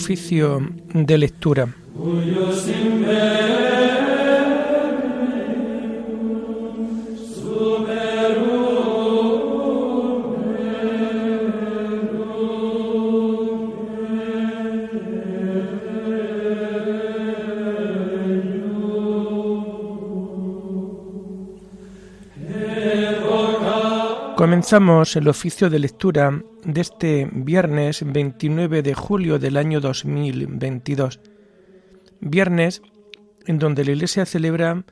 Oficio de lectura. Comenzamos el oficio de lectura de este viernes 29 de julio del año 2022. Viernes en donde la Iglesia celebra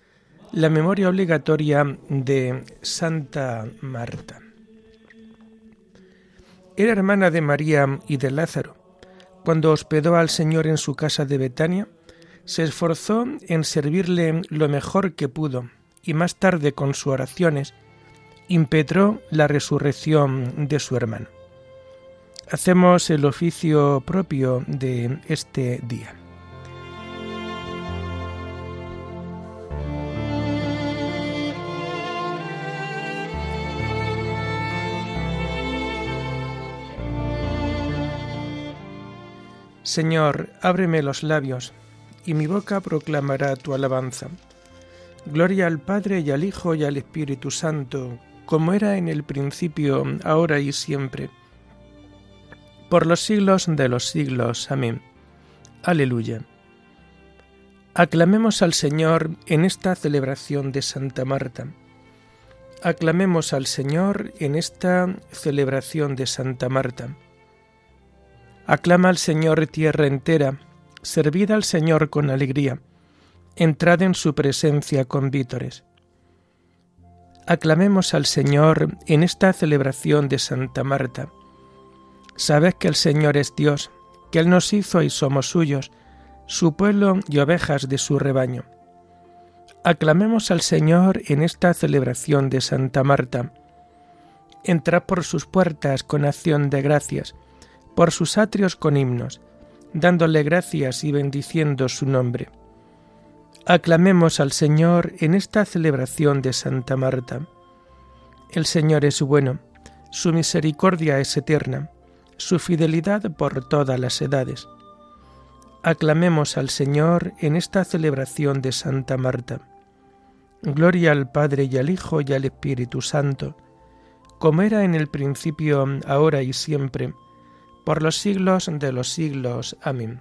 la memoria obligatoria de Santa Marta. Era hermana de María y de Lázaro. Cuando hospedó al Señor en su casa de Betania, se esforzó en servirle lo mejor que pudo y más tarde con sus oraciones impetró la resurrección de su hermano. Hacemos el oficio propio de este día. Señor, ábreme los labios, y mi boca proclamará tu alabanza. Gloria al Padre y al Hijo y al Espíritu Santo, como era en el principio, ahora y siempre, por los siglos de los siglos. Amén. Aleluya. Aclamemos al Señor en esta celebración de Santa Marta. Aclamemos al Señor en esta celebración de Santa Marta. Aclama al Señor tierra entera, servid al Señor con alegría, entrad en su presencia con vítores. Aclamemos al Señor en esta celebración de Santa Marta. Sabed que el Señor es Dios, que Él nos hizo y somos suyos, su pueblo y ovejas de su rebaño. Aclamemos al Señor en esta celebración de Santa Marta. Entrad por sus puertas con acción de gracias, por sus atrios con himnos, dándole gracias y bendiciendo su nombre Aclamemos al Señor en esta celebración de Santa Marta. El Señor es bueno, su misericordia es eterna, su fidelidad por todas las edades. Aclamemos al Señor en esta celebración de Santa Marta. Gloria al Padre y al Hijo y al Espíritu Santo, como era en el principio, ahora y siempre, por los siglos de los siglos. Amén.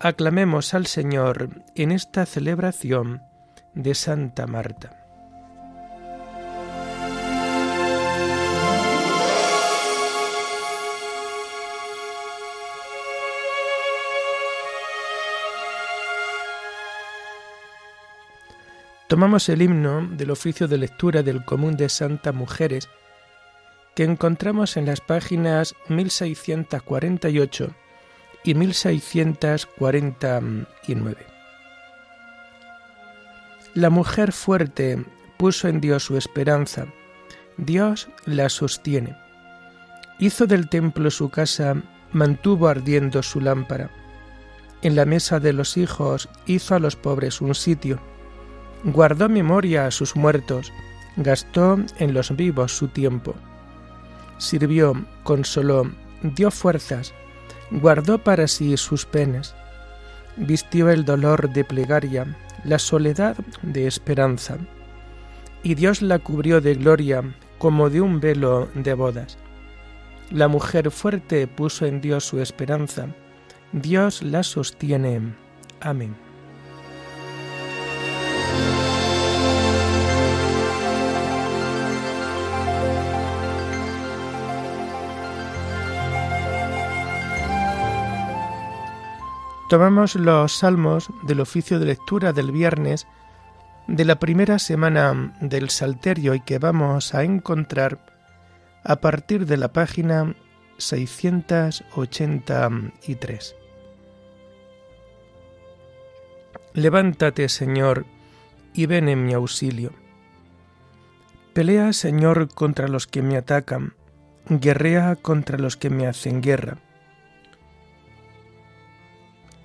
Aclamemos al Señor en esta celebración de Santa Marta. Tomamos el himno del oficio de lectura del común de Santa Mujeres que encontramos en las páginas 1648 y 1649. La mujer fuerte puso en Dios su esperanza, Dios la sostiene. Hizo del templo su casa, mantuvo ardiendo su lámpara. En la mesa de los hijos hizo a los pobres un sitio. Guardó memoria a sus muertos, gastó en los vivos su tiempo. Sirvió, consoló, dio fuerzas, guardó para sí sus penas, vistió el dolor de plegaria, la soledad de esperanza, y Dios la cubrió de gloria como de un velo de bodas. La mujer fuerte puso en Dios su esperanza, Dios la sostiene. Amén. Tomamos los salmos del oficio de lectura del viernes de la primera semana del Salterio y que vamos a encontrar a partir de la página 683. Levántate, Señor, y ven en mi auxilio. Pelea, Señor, contra los que me atacan, guerrea contra los que me hacen guerra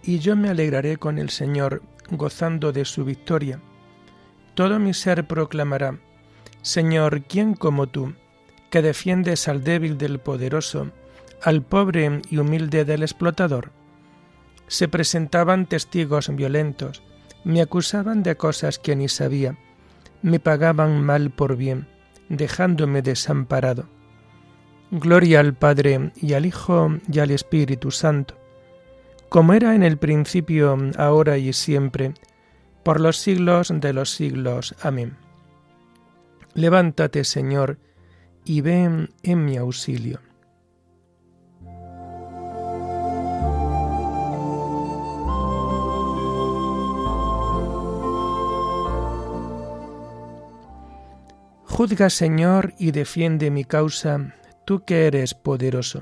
y yo me alegraré con el Señor, gozando de su victoria. Todo mi ser proclamará, Señor, ¿quién como tú, que defiendes al débil del poderoso, al pobre y humilde del explotador? Se presentaban testigos violentos, me acusaban de cosas que ni sabía, me pagaban mal por bien, dejándome desamparado. Gloria al Padre y al Hijo y al Espíritu Santo, como era en el principio, ahora y siempre, por los siglos de los siglos. Amén. Levántate, Señor, y ven en mi auxilio. Juzga, Señor, y defiende mi causa, tú que eres poderoso.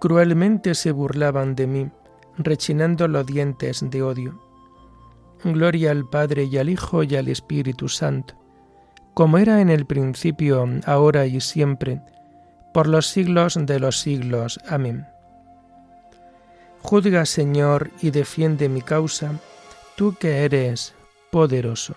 Cruelmente se burlaban de mí, rechinando los dientes de odio. Gloria al Padre y al Hijo y al Espíritu Santo, como era en el principio, ahora y siempre, por los siglos de los siglos. Amén. Juzga, Señor, y defiende mi causa, tú que eres poderoso.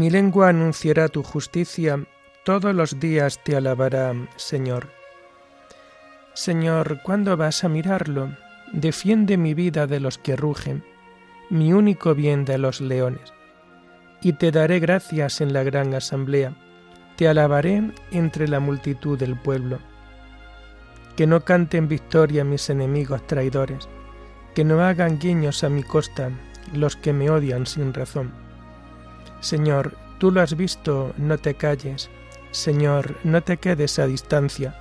Mi lengua anunciará tu justicia, todos los días te alabará, Señor. Señor, ¿cuándo vas a mirarlo? Defiende mi vida de los que rugen, mi único bien de los leones. Y te daré gracias en la gran asamblea, te alabaré entre la multitud del pueblo. Que no canten victoria mis enemigos traidores, que no hagan guiños a mi costa los que me odian sin razón Señor, tú lo has visto, no te calles. Señor, no te quedes a distancia.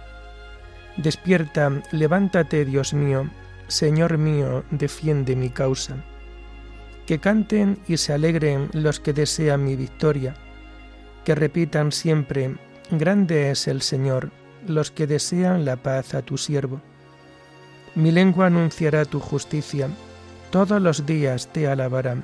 Despierta, levántate, Dios mío. Señor mío, defiende mi causa. Que canten y se alegren los que desean mi victoria. Que repitan siempre, Grande es el Señor, los que desean la paz a tu siervo. Mi lengua anunciará tu justicia, todos los días te alabarán.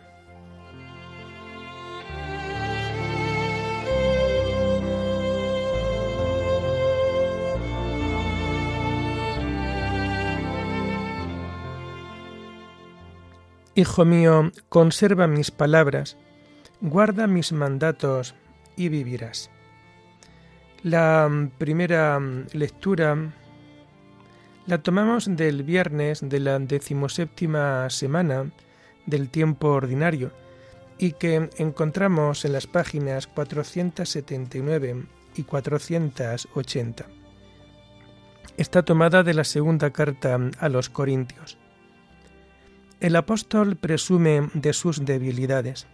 Hijo mío, conserva mis palabras, guarda mis mandatos y vivirás. La primera lectura la tomamos del viernes de la decimoséptima semana del tiempo ordinario y que encontramos en las páginas 479 y 480. Está tomada de la segunda carta a los Corintios. El apóstol presume de sus debilidades.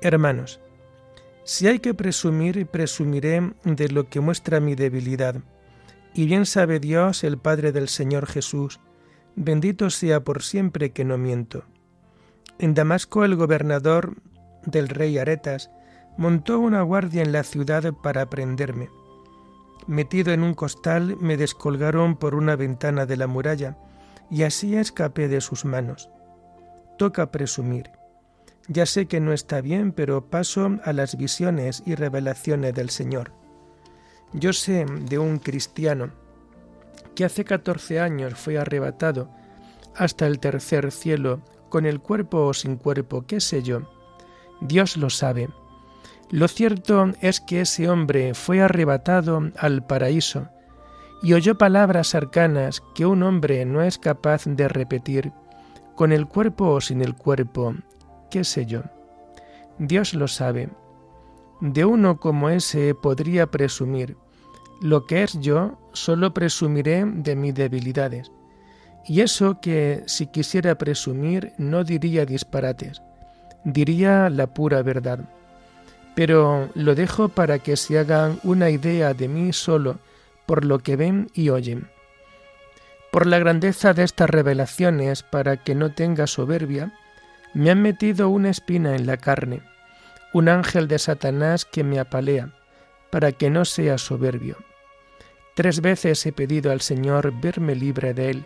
Hermanos, si hay que presumir, presumiré de lo que muestra mi debilidad. Y bien sabe Dios, el Padre del Señor Jesús, bendito sea por siempre que no miento. En Damasco el gobernador del rey Aretas montó una guardia en la ciudad para prenderme. Metido en un costal me descolgaron por una ventana de la muralla, y así escapé de sus manos. Toca presumir. Ya sé que no está bien, pero paso a las visiones y revelaciones del Señor. Yo sé de un cristiano que hace catorce años fue arrebatado hasta el tercer cielo, con el cuerpo o sin cuerpo, qué sé yo. Dios lo sabe. Lo cierto es que ese hombre fue arrebatado al paraíso, y oyó palabras arcanas que un hombre no es capaz de repetir, con el cuerpo o sin el cuerpo, qué sé yo. Dios lo sabe. De uno como ese podría presumir. Lo que es yo, solo presumiré de mis debilidades. Y eso que si quisiera presumir no diría disparates, diría la pura verdad. Pero lo dejo para que se hagan una idea de mí solo por lo que ven y oyen. Por la grandeza de estas revelaciones, para que no tenga soberbia, me han metido una espina en la carne, un ángel de Satanás que me apalea, para que no sea soberbio. Tres veces he pedido al Señor verme libre de él,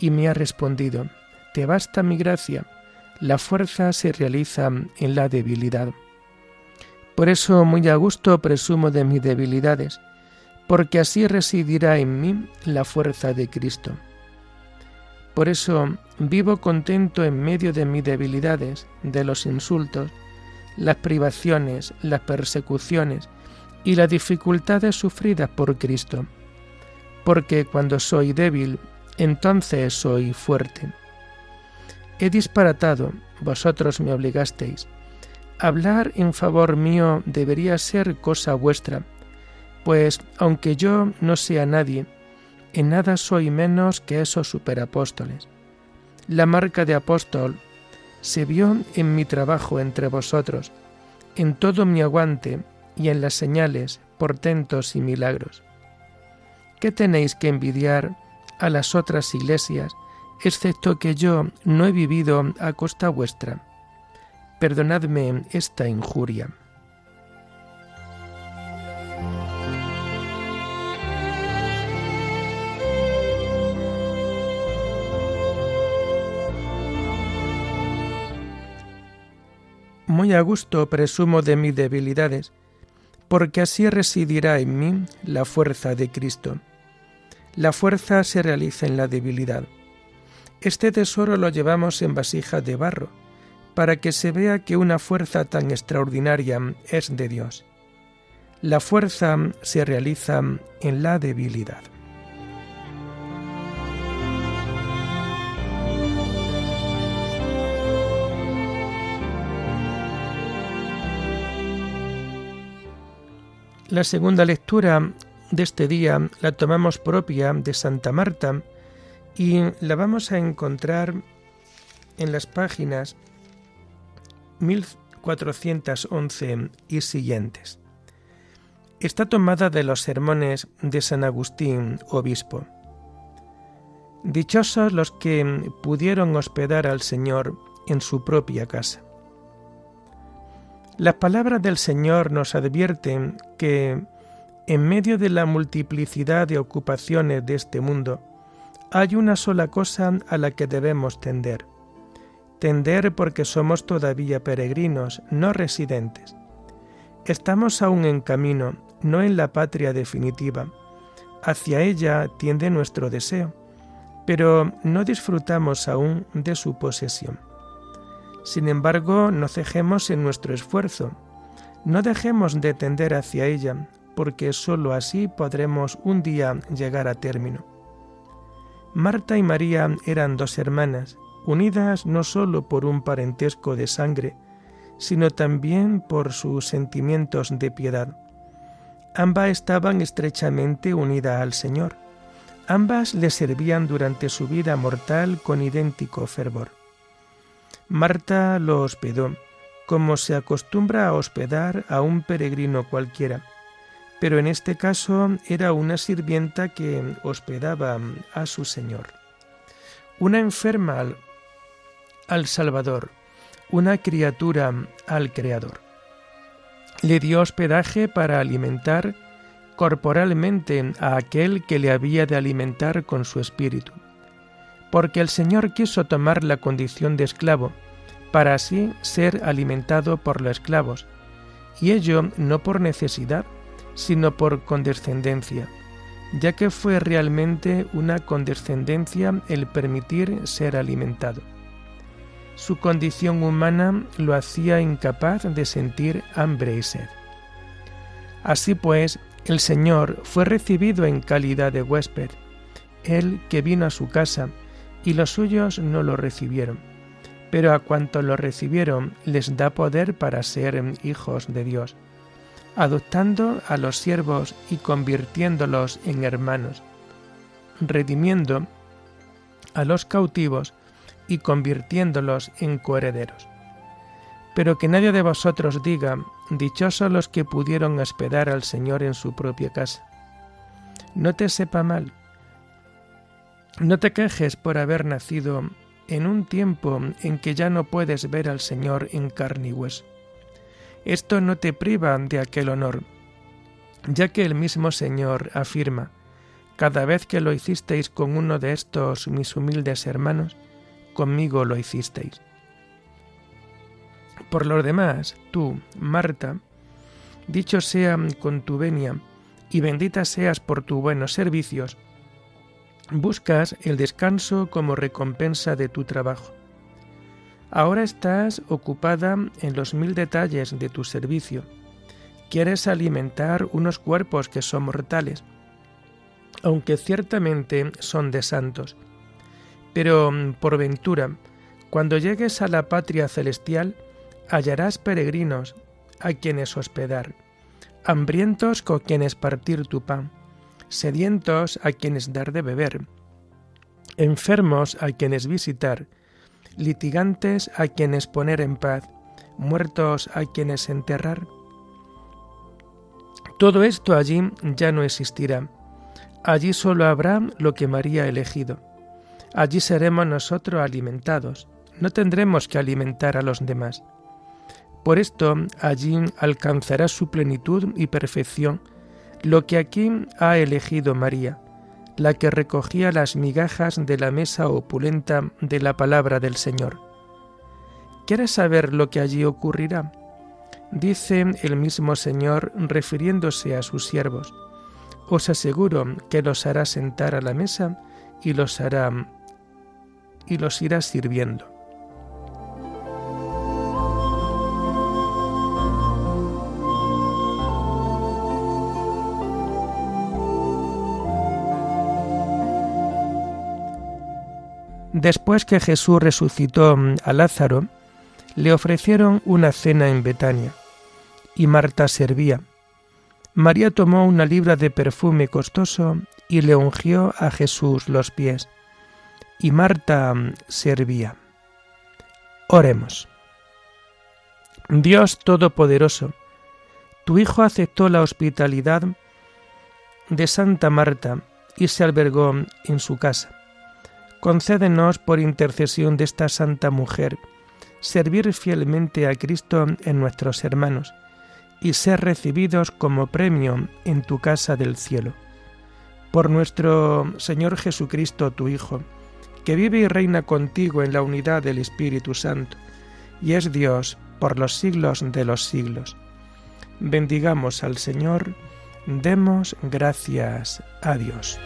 y me ha respondido, Te basta mi gracia, la fuerza se realiza en la debilidad. Por eso muy a gusto presumo de mis debilidades, porque así residirá en mí la fuerza de Cristo. Por eso vivo contento en medio de mis debilidades, de los insultos, las privaciones, las persecuciones y las dificultades sufridas por Cristo, porque cuando soy débil, entonces soy fuerte. He disparatado, vosotros me obligasteis. Hablar en favor mío debería ser cosa vuestra, pues aunque yo no sea nadie, en nada soy menos que esos superapóstoles. La marca de apóstol se vio en mi trabajo entre vosotros, en todo mi aguante y en las señales, portentos y milagros. ¿Qué tenéis que envidiar a las otras iglesias, excepto que yo no he vivido a costa vuestra? Perdonadme esta injuria. Muy a gusto presumo de mis debilidades, porque así residirá en mí la fuerza de Cristo. La fuerza se realiza en la debilidad. Este tesoro lo llevamos en vasijas de barro, para que se vea que una fuerza tan extraordinaria es de Dios. La fuerza se realiza en la debilidad. La segunda lectura de este día la tomamos propia de Santa Marta y la vamos a encontrar en las páginas 1411 y siguientes. Está tomada de los sermones de San Agustín, obispo. Dichosos los que pudieron hospedar al Señor en su propia casa. Las palabras del Señor nos advierten que, en medio de la multiplicidad de ocupaciones de este mundo, hay una sola cosa a la que debemos tender. Tender porque somos todavía peregrinos, no residentes. Estamos aún en camino, no en la patria definitiva. Hacia ella tiende nuestro deseo, pero no disfrutamos aún de su posesión. Sin embargo, no cejemos en nuestro esfuerzo. No dejemos de tender hacia ella, porque sólo así podremos un día llegar a término. Marta y María eran dos hermanas, unidas no sólo por un parentesco de sangre, sino también por sus sentimientos de piedad. Ambas estaban estrechamente unidas al Señor. Ambas le servían durante su vida mortal con idéntico fervor. Marta lo hospedó, como se acostumbra a hospedar a un peregrino cualquiera, pero en este caso era una sirvienta que hospedaba a su Señor. Una enferma al, al Salvador, una criatura al Creador. Le dio hospedaje para alimentar corporalmente a aquel que le había de alimentar con su espíritu porque el Señor quiso tomar la condición de esclavo, para así ser alimentado por los esclavos, y ello no por necesidad, sino por condescendencia, ya que fue realmente una condescendencia el permitir ser alimentado. Su condición humana lo hacía incapaz de sentir hambre y sed. Así pues, el Señor fue recibido en calidad de huésped, él que vino a su casa, y los suyos no lo recibieron. Pero a cuantos lo recibieron les da poder para ser hijos de Dios, adoptando a los siervos y convirtiéndolos en hermanos, redimiendo a los cautivos y convirtiéndolos en coherederos. Pero que nadie de vosotros diga, dichosos los que pudieron hospedar al Señor en su propia casa. No te sepa mal. No te quejes por haber nacido en un tiempo en que ya no puedes ver al Señor en. Esto no te priva de aquel honor, ya que el mismo Señor afirma, cada vez que lo hicisteis con uno de estos mis humildes hermanos, conmigo lo hicisteis. Por lo demás, tú, Marta, dicho sea con tu venia, y bendita seas por tus buenos servicios, buscas el descanso como recompensa de tu trabajo. Ahora estás ocupada en los mil detalles de tu servicio. Quieres alimentar unos cuerpos que son mortales, aunque ciertamente son de santos. Pero, por ventura, cuando llegues a la patria celestial, hallarás peregrinos a quienes hospedar, hambrientos con quienes partir tu pan, sedientos a quienes dar de beber, enfermos a quienes visitar, litigantes a quienes poner en paz, muertos a quienes enterrar. Todo esto allí ya no existirá. Allí solo habrá lo que María ha elegido. Allí seremos nosotros alimentados. No tendremos que alimentar a los demás. Por esto allí alcanzará su plenitud y perfección lo que aquí ha elegido María, la que recogía las migajas de la mesa opulenta de la palabra del Señor. ¿Quieres saber lo que allí ocurrirá? Dice el mismo Señor refiriéndose a sus siervos. Os aseguro que los hará sentar a la mesa y los hará y los irá sirviendo. Después que Jesús resucitó a Lázaro, le ofrecieron una cena en Betania, y Marta servía. María tomó una libra de perfume costoso y le ungió a Jesús los pies, y Marta servía. Oremos. Dios Todopoderoso, tu Hijo aceptó la hospitalidad de Santa Marta y se albergó en su casa concédenos por intercesión de esta santa mujer servir fielmente a Cristo en nuestros hermanos y ser recibidos como premio en tu casa del cielo. Por nuestro Señor Jesucristo, tu Hijo, que vive y reina contigo en la unidad del Espíritu Santo, y es Dios por los siglos de los siglos. Bendigamos al Señor, demos gracias a Dios.